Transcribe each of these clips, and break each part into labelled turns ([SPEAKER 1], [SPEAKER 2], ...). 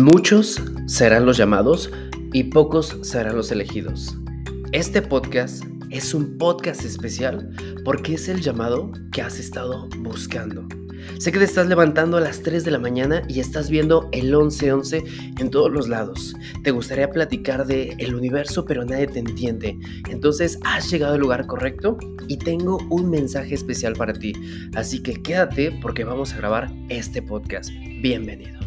[SPEAKER 1] Muchos serán los llamados y pocos serán los elegidos. Este podcast es un podcast especial porque es el llamado que has estado buscando. Sé que te estás levantando a las 3 de la mañana y estás viendo el 1111 en todos los lados. Te gustaría platicar de el universo, pero nadie te entiende. Entonces has llegado al lugar correcto y tengo un mensaje especial para ti. Así que quédate porque vamos a grabar este podcast. Bienvenido.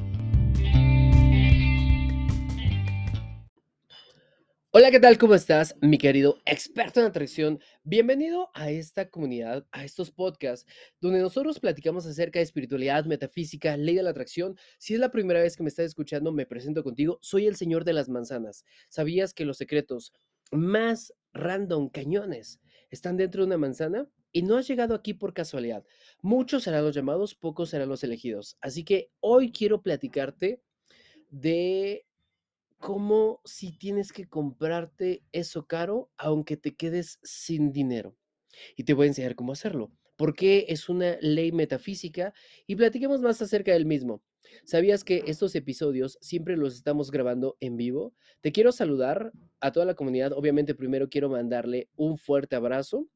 [SPEAKER 1] Hola, ¿qué tal? ¿Cómo estás, mi querido experto en atracción? Bienvenido a esta comunidad, a estos podcasts, donde nosotros platicamos acerca de espiritualidad, metafísica, ley de la atracción. Si es la primera vez que me estás escuchando, me presento contigo. Soy el señor de las manzanas. ¿Sabías que los secretos más random, cañones, están dentro de una manzana? Y no has llegado aquí por casualidad. Muchos serán los llamados, pocos serán los elegidos. Así que hoy quiero platicarte de como si tienes que comprarte eso caro aunque te quedes sin dinero. Y te voy a enseñar cómo hacerlo, porque es una ley metafísica y platiquemos más acerca del mismo. ¿Sabías que estos episodios siempre los estamos grabando en vivo? Te quiero saludar a toda la comunidad. Obviamente primero quiero mandarle un fuerte abrazo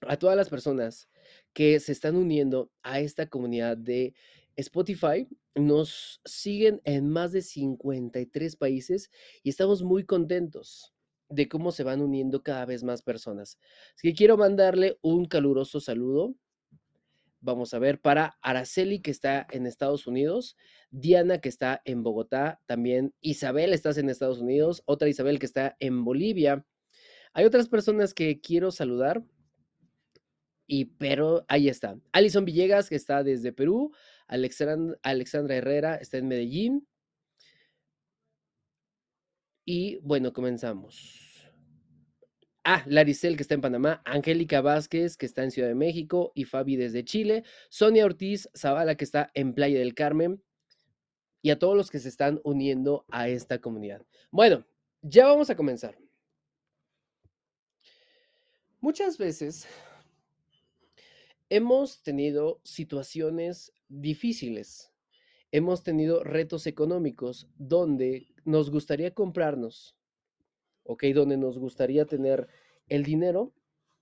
[SPEAKER 1] a todas las personas que se están uniendo a esta comunidad de Spotify nos siguen en más de 53 países y estamos muy contentos de cómo se van uniendo cada vez más personas. Así que quiero mandarle un caluroso saludo. Vamos a ver para Araceli que está en Estados Unidos, Diana que está en Bogotá, también Isabel estás en Estados Unidos, otra Isabel que está en Bolivia. Hay otras personas que quiero saludar. Y pero ahí está. Alison Villegas que está desde Perú, Alexandra Herrera está en Medellín. Y bueno, comenzamos. Ah, Laricel que está en Panamá, Angélica Vázquez que está en Ciudad de México y Fabi desde Chile, Sonia Ortiz Zavala que está en Playa del Carmen y a todos los que se están uniendo a esta comunidad. Bueno, ya vamos a comenzar. Muchas veces hemos tenido situaciones difíciles. Hemos tenido retos económicos donde nos gustaría comprarnos, ¿ok? Donde nos gustaría tener el dinero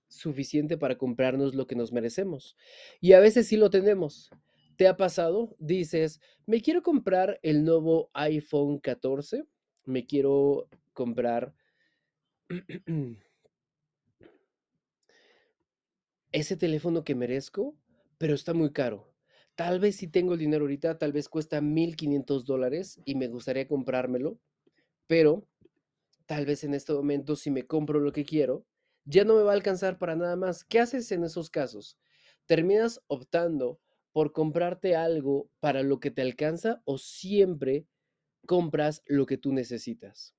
[SPEAKER 1] suficiente para comprarnos lo que nos merecemos. Y a veces sí lo tenemos. ¿Te ha pasado? Dices, me quiero comprar el nuevo iPhone 14, me quiero comprar ese teléfono que merezco, pero está muy caro. Tal vez si tengo el dinero ahorita, tal vez cuesta 1.500 dólares y me gustaría comprármelo, pero tal vez en este momento si me compro lo que quiero, ya no me va a alcanzar para nada más. ¿Qué haces en esos casos? ¿Terminas optando por comprarte algo para lo que te alcanza o siempre compras lo que tú necesitas?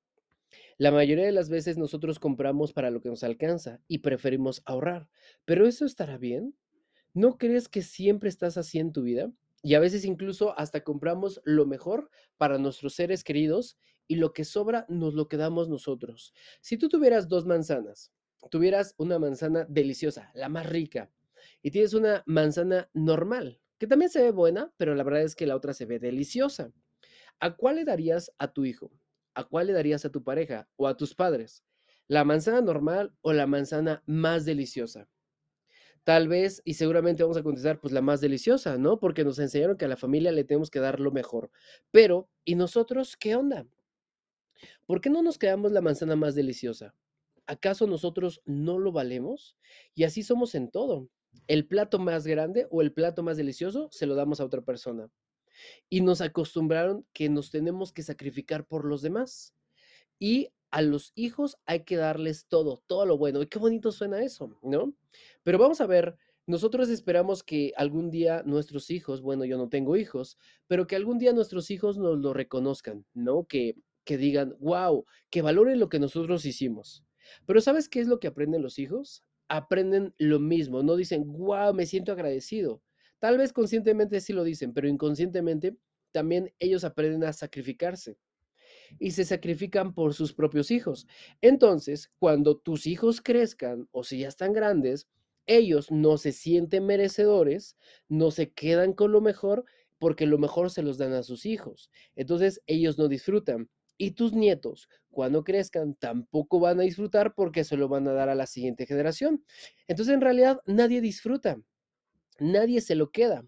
[SPEAKER 1] La mayoría de las veces nosotros compramos para lo que nos alcanza y preferimos ahorrar, pero ¿eso estará bien? ¿No crees que siempre estás así en tu vida? Y a veces incluso hasta compramos lo mejor para nuestros seres queridos y lo que sobra nos lo quedamos nosotros. Si tú tuvieras dos manzanas, tuvieras una manzana deliciosa, la más rica, y tienes una manzana normal, que también se ve buena, pero la verdad es que la otra se ve deliciosa. ¿A cuál le darías a tu hijo? ¿A cuál le darías a tu pareja o a tus padres? ¿La manzana normal o la manzana más deliciosa? Tal vez, y seguramente vamos a contestar, pues la más deliciosa, ¿no? Porque nos enseñaron que a la familia le tenemos que dar lo mejor. Pero, ¿y nosotros qué onda? ¿Por qué no nos quedamos la manzana más deliciosa? ¿Acaso nosotros no lo valemos? Y así somos en todo. El plato más grande o el plato más delicioso se lo damos a otra persona. Y nos acostumbraron que nos tenemos que sacrificar por los demás. Y a los hijos hay que darles todo, todo lo bueno. Y qué bonito suena eso, ¿no? Pero vamos a ver, nosotros esperamos que algún día nuestros hijos, bueno, yo no tengo hijos, pero que algún día nuestros hijos nos lo reconozcan, ¿no? Que, que digan, wow, que valoren lo que nosotros hicimos. Pero ¿sabes qué es lo que aprenden los hijos? Aprenden lo mismo, no dicen, wow, me siento agradecido. Tal vez conscientemente sí lo dicen, pero inconscientemente también ellos aprenden a sacrificarse y se sacrifican por sus propios hijos. Entonces, cuando tus hijos crezcan o si ya están grandes, ellos no se sienten merecedores, no se quedan con lo mejor porque lo mejor se los dan a sus hijos. Entonces ellos no disfrutan. Y tus nietos, cuando crezcan, tampoco van a disfrutar porque se lo van a dar a la siguiente generación. Entonces en realidad nadie disfruta, nadie se lo queda.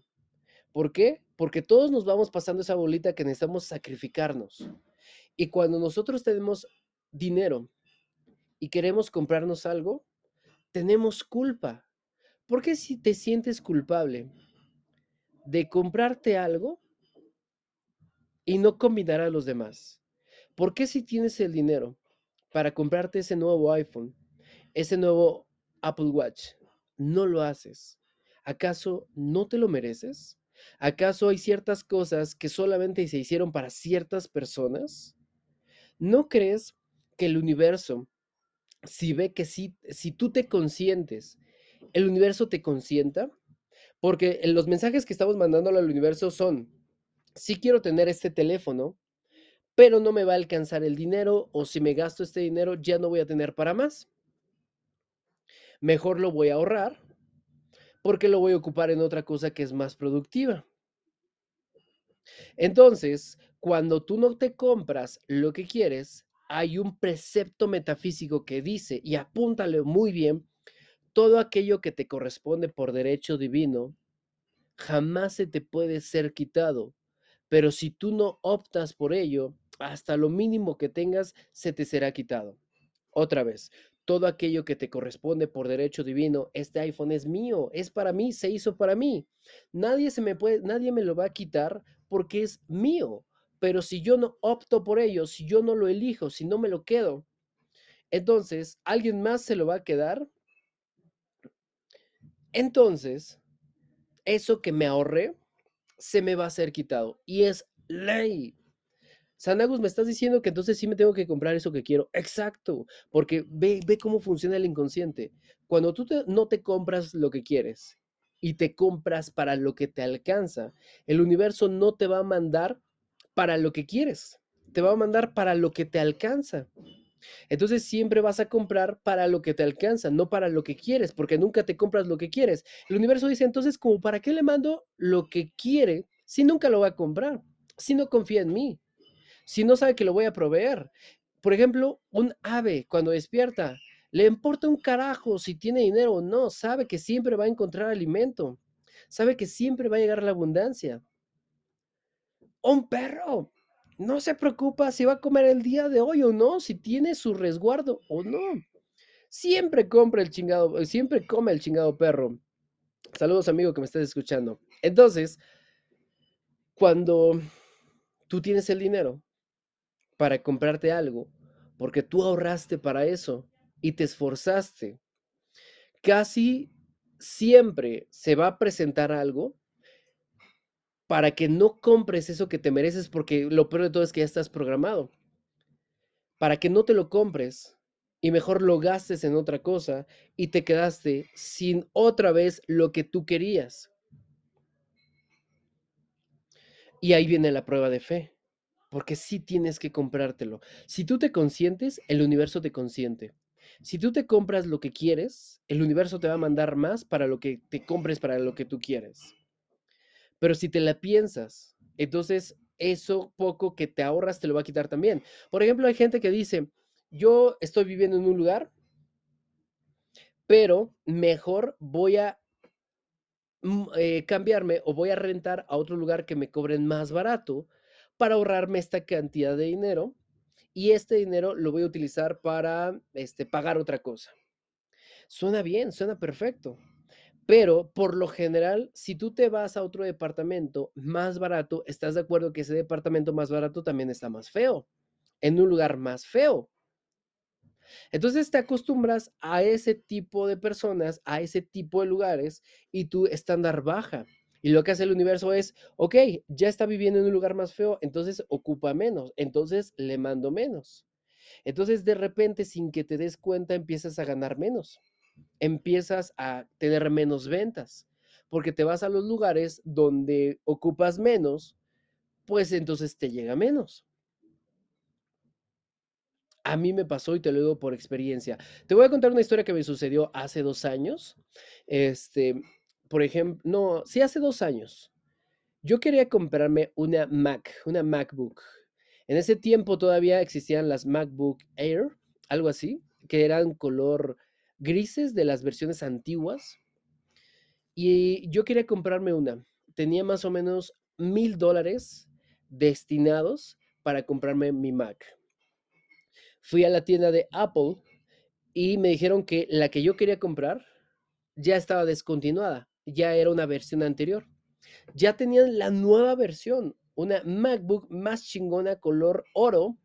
[SPEAKER 1] ¿Por qué? Porque todos nos vamos pasando esa bolita que necesitamos sacrificarnos. Y cuando nosotros tenemos dinero y queremos comprarnos algo, tenemos culpa. ¿Por qué si te sientes culpable de comprarte algo y no combinar a los demás? ¿Por qué si tienes el dinero para comprarte ese nuevo iPhone, ese nuevo Apple Watch, no lo haces? ¿Acaso no te lo mereces? ¿Acaso hay ciertas cosas que solamente se hicieron para ciertas personas? ¿No crees que el universo, si ve que si, si tú te consientes, el universo te consienta? Porque los mensajes que estamos mandando al universo son, sí quiero tener este teléfono, pero no me va a alcanzar el dinero o si me gasto este dinero ya no voy a tener para más. Mejor lo voy a ahorrar porque lo voy a ocupar en otra cosa que es más productiva. Entonces, cuando tú no te compras lo que quieres, hay un precepto metafísico que dice, y apúntale muy bien, todo aquello que te corresponde por derecho divino, jamás se te puede ser quitado. Pero si tú no optas por ello, hasta lo mínimo que tengas se te será quitado. Otra vez, todo aquello que te corresponde por derecho divino, este iPhone es mío, es para mí, se hizo para mí. Nadie se me puede, nadie me lo va a quitar porque es mío. Pero si yo no opto por ello, si yo no lo elijo, si no me lo quedo, entonces alguien más se lo va a quedar. Entonces, eso que me ahorré se me va a ser quitado y es ley. Sanagus, me estás diciendo que entonces sí me tengo que comprar eso que quiero. Exacto, porque ve, ve cómo funciona el inconsciente. Cuando tú no te compras lo que quieres y te compras para lo que te alcanza, el universo no te va a mandar para lo que quieres, te va a mandar para lo que te alcanza. Entonces siempre vas a comprar para lo que te alcanza, no para lo que quieres, porque nunca te compras lo que quieres. El universo dice entonces, como para qué le mando lo que quiere si nunca lo va a comprar, si no confía en mí si no sabe que lo voy a proveer? Por ejemplo, un ave cuando despierta, le importa un carajo si tiene dinero o no, sabe que siempre va a encontrar alimento, sabe que siempre va a llegar la abundancia. Un perro no se preocupa si va a comer el día de hoy o no, si tiene su resguardo o no. Siempre compra el chingado, siempre come el chingado perro. Saludos amigo que me estás escuchando. Entonces, cuando tú tienes el dinero, para comprarte algo, porque tú ahorraste para eso y te esforzaste. Casi siempre se va a presentar algo para que no compres eso que te mereces, porque lo peor de todo es que ya estás programado. Para que no te lo compres y mejor lo gastes en otra cosa y te quedaste sin otra vez lo que tú querías. Y ahí viene la prueba de fe porque sí tienes que comprártelo. Si tú te consientes, el universo te consiente. Si tú te compras lo que quieres, el universo te va a mandar más para lo que te compres para lo que tú quieres. Pero si te la piensas, entonces eso poco que te ahorras te lo va a quitar también. Por ejemplo, hay gente que dice, yo estoy viviendo en un lugar, pero mejor voy a mm, eh, cambiarme o voy a rentar a otro lugar que me cobren más barato para ahorrarme esta cantidad de dinero y este dinero lo voy a utilizar para este, pagar otra cosa. Suena bien, suena perfecto. Pero por lo general, si tú te vas a otro departamento más barato, estás de acuerdo que ese departamento más barato también está más feo, en un lugar más feo. Entonces te acostumbras a ese tipo de personas, a ese tipo de lugares y tu estándar baja. Y lo que hace el universo es, ok, ya está viviendo en un lugar más feo, entonces ocupa menos, entonces le mando menos. Entonces de repente, sin que te des cuenta, empiezas a ganar menos, empiezas a tener menos ventas, porque te vas a los lugares donde ocupas menos, pues entonces te llega menos. A mí me pasó y te lo digo por experiencia. Te voy a contar una historia que me sucedió hace dos años. Este, por ejemplo, no, sí hace dos años. Yo quería comprarme una Mac, una MacBook. En ese tiempo todavía existían las MacBook Air, algo así, que eran color grises de las versiones antiguas. Y yo quería comprarme una. Tenía más o menos mil dólares destinados para comprarme mi Mac. Fui a la tienda de Apple y me dijeron que la que yo quería comprar ya estaba descontinuada, ya era una versión anterior. Ya tenían la nueva versión, una MacBook más chingona color oro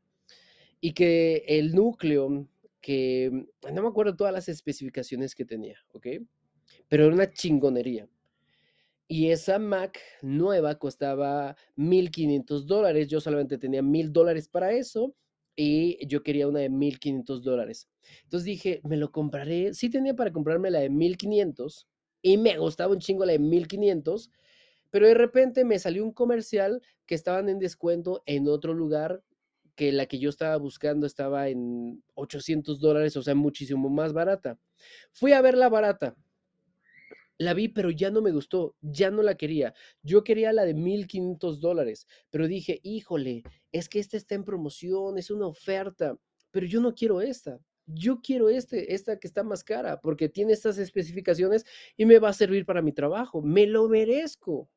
[SPEAKER 1] y que el núcleo, que no me acuerdo todas las especificaciones que tenía, ¿ok? Pero era una chingonería. Y esa Mac nueva costaba 1.500 dólares. Yo solamente tenía 1.000 dólares para eso y yo quería una de 1.500 dólares. Entonces dije, me lo compraré. Sí tenía para comprarme la de 1.500 y me gustaba un chingo la de 1.500, pero de repente me salió un comercial que estaban en descuento en otro lugar que la que yo estaba buscando estaba en 800 dólares, o sea, muchísimo más barata. Fui a ver la barata la vi, pero ya no me gustó, ya no la quería. Yo quería la de 1500 dólares, pero dije, híjole, es que esta está en promoción, es una oferta, pero yo no quiero esta. Yo quiero este, esta que está más cara, porque tiene estas especificaciones y me va a servir para mi trabajo. Me lo merezco,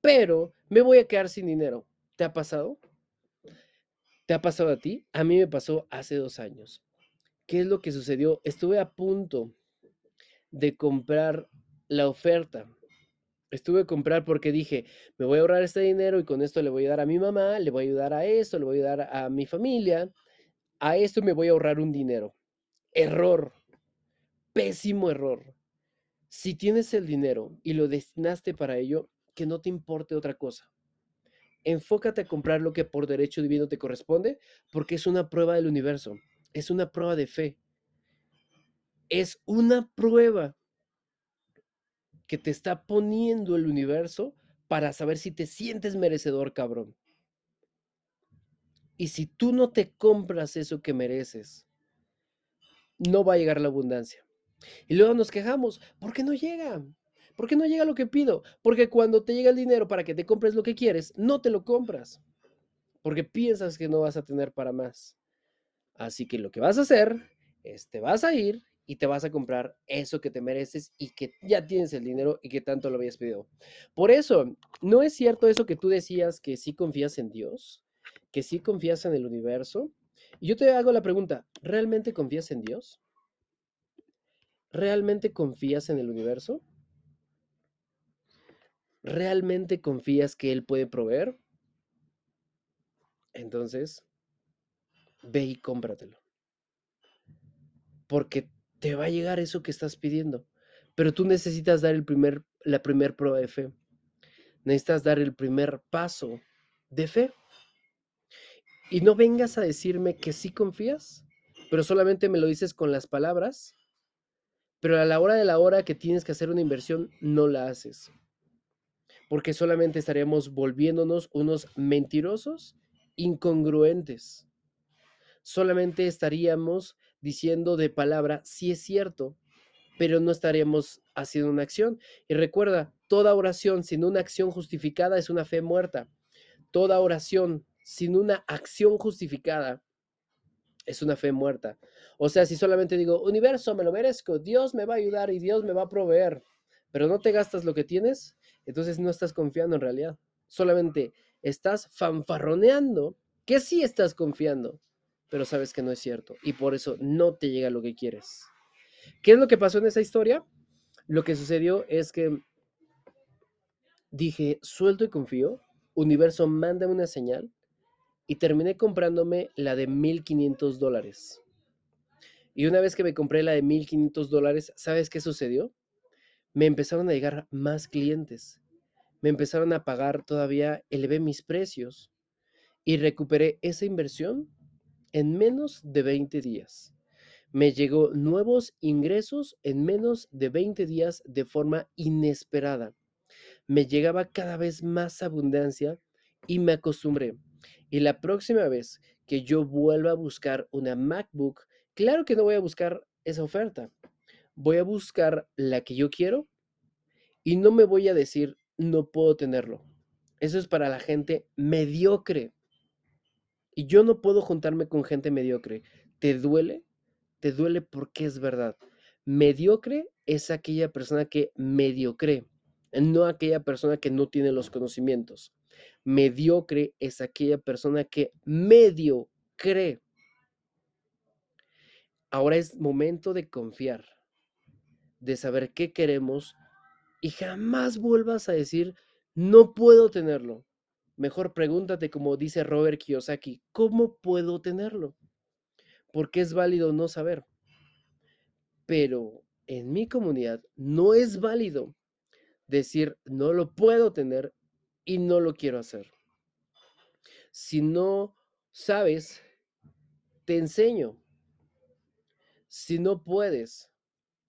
[SPEAKER 1] pero me voy a quedar sin dinero. ¿Te ha pasado? ¿Te ha pasado a ti? A mí me pasó hace dos años. ¿Qué es lo que sucedió? Estuve a punto de comprar la oferta. Estuve a comprar porque dije, me voy a ahorrar este dinero y con esto le voy a dar a mi mamá, le voy a ayudar a esto, le voy a ayudar a mi familia. A esto me voy a ahorrar un dinero. Error. Pésimo error. Si tienes el dinero y lo destinaste para ello, que no te importe otra cosa. Enfócate a comprar lo que por derecho divino te corresponde, porque es una prueba del universo, es una prueba de fe. Es una prueba que te está poniendo el universo para saber si te sientes merecedor, cabrón. Y si tú no te compras eso que mereces, no va a llegar la abundancia. Y luego nos quejamos, ¿por qué no llega? ¿Por qué no llega lo que pido? Porque cuando te llega el dinero para que te compres lo que quieres, no te lo compras. Porque piensas que no vas a tener para más. Así que lo que vas a hacer es te vas a ir y te vas a comprar eso que te mereces y que ya tienes el dinero y que tanto lo habías pedido. Por eso, ¿no es cierto eso que tú decías que sí confías en Dios? ¿Que sí confías en el universo? Y yo te hago la pregunta, ¿realmente confías en Dios? ¿Realmente confías en el universo? ¿Realmente confías que Él puede proveer? Entonces, ve y cómpratelo. Porque te va a llegar eso que estás pidiendo. Pero tú necesitas dar el primer, la primer prueba de fe. Necesitas dar el primer paso de fe. Y no vengas a decirme que sí confías, pero solamente me lo dices con las palabras, pero a la hora de la hora que tienes que hacer una inversión, no la haces. Porque solamente estaríamos volviéndonos unos mentirosos, incongruentes. Solamente estaríamos diciendo de palabra, sí es cierto, pero no estaríamos haciendo una acción. Y recuerda, toda oración sin una acción justificada es una fe muerta. Toda oración sin una acción justificada es una fe muerta. O sea, si solamente digo, universo, me lo merezco, Dios me va a ayudar y Dios me va a proveer, pero no te gastas lo que tienes, entonces no estás confiando en realidad. Solamente estás fanfarroneando que sí estás confiando, pero sabes que no es cierto y por eso no te llega lo que quieres. ¿Qué es lo que pasó en esa historia? Lo que sucedió es que dije, suelto y confío, universo, mándame una señal y terminé comprándome la de 1500 dólares. Y una vez que me compré la de 1500 dólares, ¿sabes qué sucedió? Me empezaron a llegar más clientes. Me empezaron a pagar todavía, elevé mis precios y recuperé esa inversión en menos de 20 días. Me llegó nuevos ingresos en menos de 20 días de forma inesperada. Me llegaba cada vez más abundancia y me acostumbré. Y la próxima vez que yo vuelva a buscar una MacBook, claro que no voy a buscar esa oferta. Voy a buscar la que yo quiero y no me voy a decir no puedo tenerlo. Eso es para la gente mediocre. Y yo no puedo juntarme con gente mediocre. ¿Te duele? Te duele porque es verdad. Mediocre es aquella persona que mediocre, no aquella persona que no tiene los conocimientos. Mediocre es aquella persona que medio cree. Ahora es momento de confiar, de saber qué queremos y jamás vuelvas a decir, no puedo tenerlo. Mejor pregúntate, como dice Robert Kiyosaki, ¿cómo puedo tenerlo? Porque es válido no saber. Pero en mi comunidad no es válido decir, no lo puedo tener y no lo quiero hacer. Si no sabes, te enseño. Si no puedes,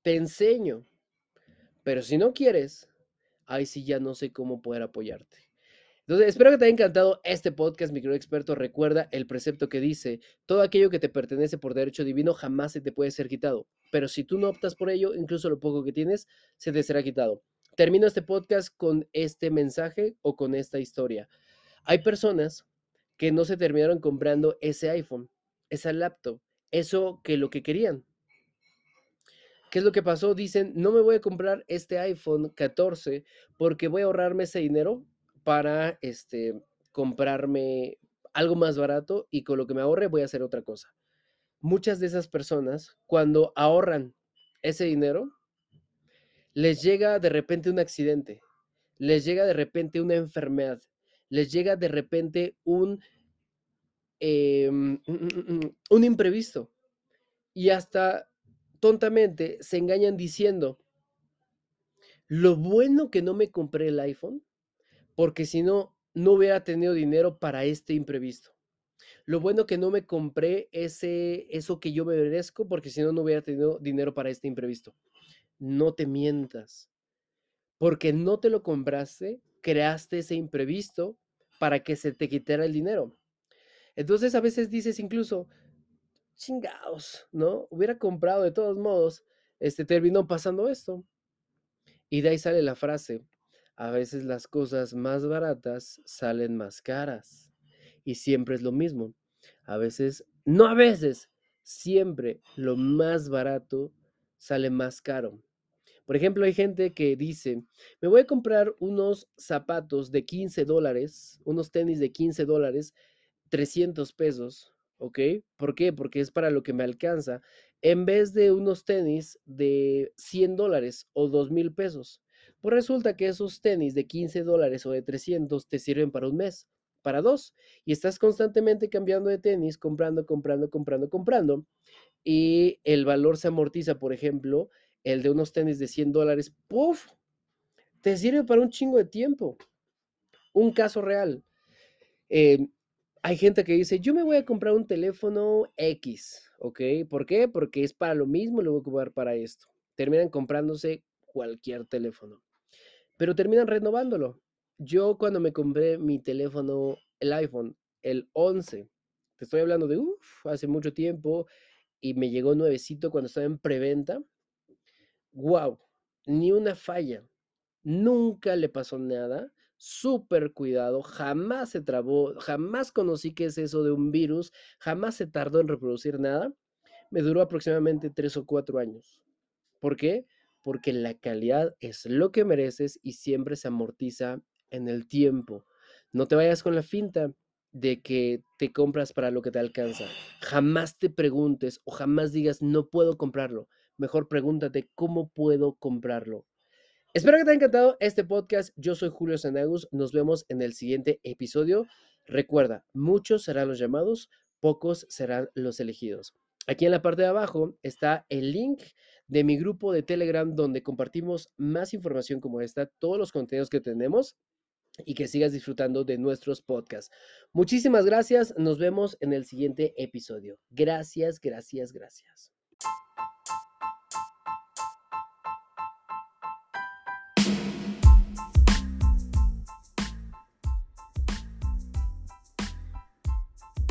[SPEAKER 1] te enseño. Pero si no quieres, ahí sí ya no sé cómo poder apoyarte. Entonces, espero que te haya encantado este podcast, micro experto. Recuerda el precepto que dice, todo aquello que te pertenece por derecho divino jamás se te puede ser quitado. Pero si tú no optas por ello, incluso lo poco que tienes, se te será quitado. Termino este podcast con este mensaje o con esta historia. Hay personas que no se terminaron comprando ese iPhone, esa laptop, eso que lo que querían. ¿Qué es lo que pasó? Dicen, no me voy a comprar este iPhone 14 porque voy a ahorrarme ese dinero para este, comprarme algo más barato y con lo que me ahorre voy a hacer otra cosa. Muchas de esas personas, cuando ahorran ese dinero, les llega de repente un accidente, les llega de repente una enfermedad, les llega de repente un, em, un imprevisto. Y hasta tontamente se engañan diciendo, lo bueno que no me compré el iPhone porque si no, no hubiera tenido dinero para este imprevisto. Lo bueno que no me compré ese, eso que yo me merezco, porque si no, no hubiera tenido dinero para este imprevisto. No te mientas, porque no te lo compraste, creaste ese imprevisto para que se te quitara el dinero. Entonces a veces dices incluso, chingados, ¿no? Hubiera comprado de todos modos, este terminó pasando esto. Y de ahí sale la frase, a veces las cosas más baratas salen más caras. Y siempre es lo mismo. A veces, no a veces, siempre lo más barato sale más caro. Por ejemplo, hay gente que dice, me voy a comprar unos zapatos de 15 dólares, unos tenis de 15 dólares, 300 pesos, ¿ok? ¿Por qué? Porque es para lo que me alcanza, en vez de unos tenis de 100 dólares o 2 mil pesos. Pues resulta que esos tenis de 15 dólares o de 300 te sirven para un mes, para dos, y estás constantemente cambiando de tenis, comprando, comprando, comprando, comprando, y el valor se amortiza, por ejemplo, el de unos tenis de 100 dólares, ¡puf! Te sirve para un chingo de tiempo. Un caso real. Em, hay gente que dice, yo me voy a comprar un teléfono X, ¿ok? ¿Por qué? Porque es para lo mismo, lo voy a ocupar para esto. Terminan comprándose cualquier teléfono pero terminan renovándolo. Yo cuando me compré mi teléfono, el iPhone, el 11, te estoy hablando de hace mucho tiempo y me llegó nuevecito cuando estaba en preventa. ¡Wow! Ni una falla. Nunca le pasó nada. Súper cuidado. Jamás se trabó. Jamás conocí qué es eso de un virus. Jamás se tardó en reproducir nada. Me duró aproximadamente tres o cuatro años. ¿Por qué? porque la calidad es lo que mereces y siempre se amortiza en el tiempo. No te vayas con la finta de que te compras para lo que te alcanza. Jamás te preguntes o jamás digas no puedo comprarlo. Mejor pregúntate cómo puedo comprarlo. Espero que te haya encantado este podcast. Yo soy Julio Sanagus. Nos vemos en el siguiente episodio. Recuerda, muchos serán los llamados, pocos serán los elegidos. Aquí en la parte de abajo está el link de mi grupo de Telegram donde compartimos más información como esta, todos los contenidos que tenemos y que sigas disfrutando de nuestros podcasts. Muchísimas gracias. Nos vemos en el siguiente episodio. Gracias, gracias, gracias.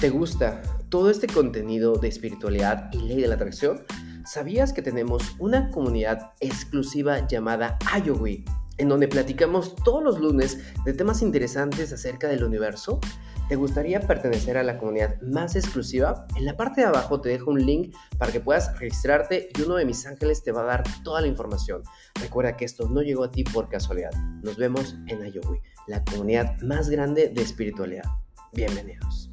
[SPEAKER 1] ¿Te gusta todo este contenido de espiritualidad y ley de la atracción? ¿Sabías que tenemos una comunidad exclusiva llamada Ayowi? en donde platicamos todos los lunes de temas interesantes acerca del universo. ¿Te gustaría pertenecer a la comunidad más exclusiva? En la parte de abajo te dejo un link para que puedas registrarte y uno de mis ángeles te va a dar toda la información. Recuerda que esto no llegó a ti por casualidad. Nos vemos en Ayohui, la comunidad más grande de espiritualidad. Bienvenidos.